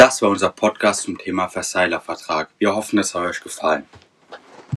Das war unser Podcast zum Thema Versailler Vertrag. Wir hoffen, es hat euch gefallen.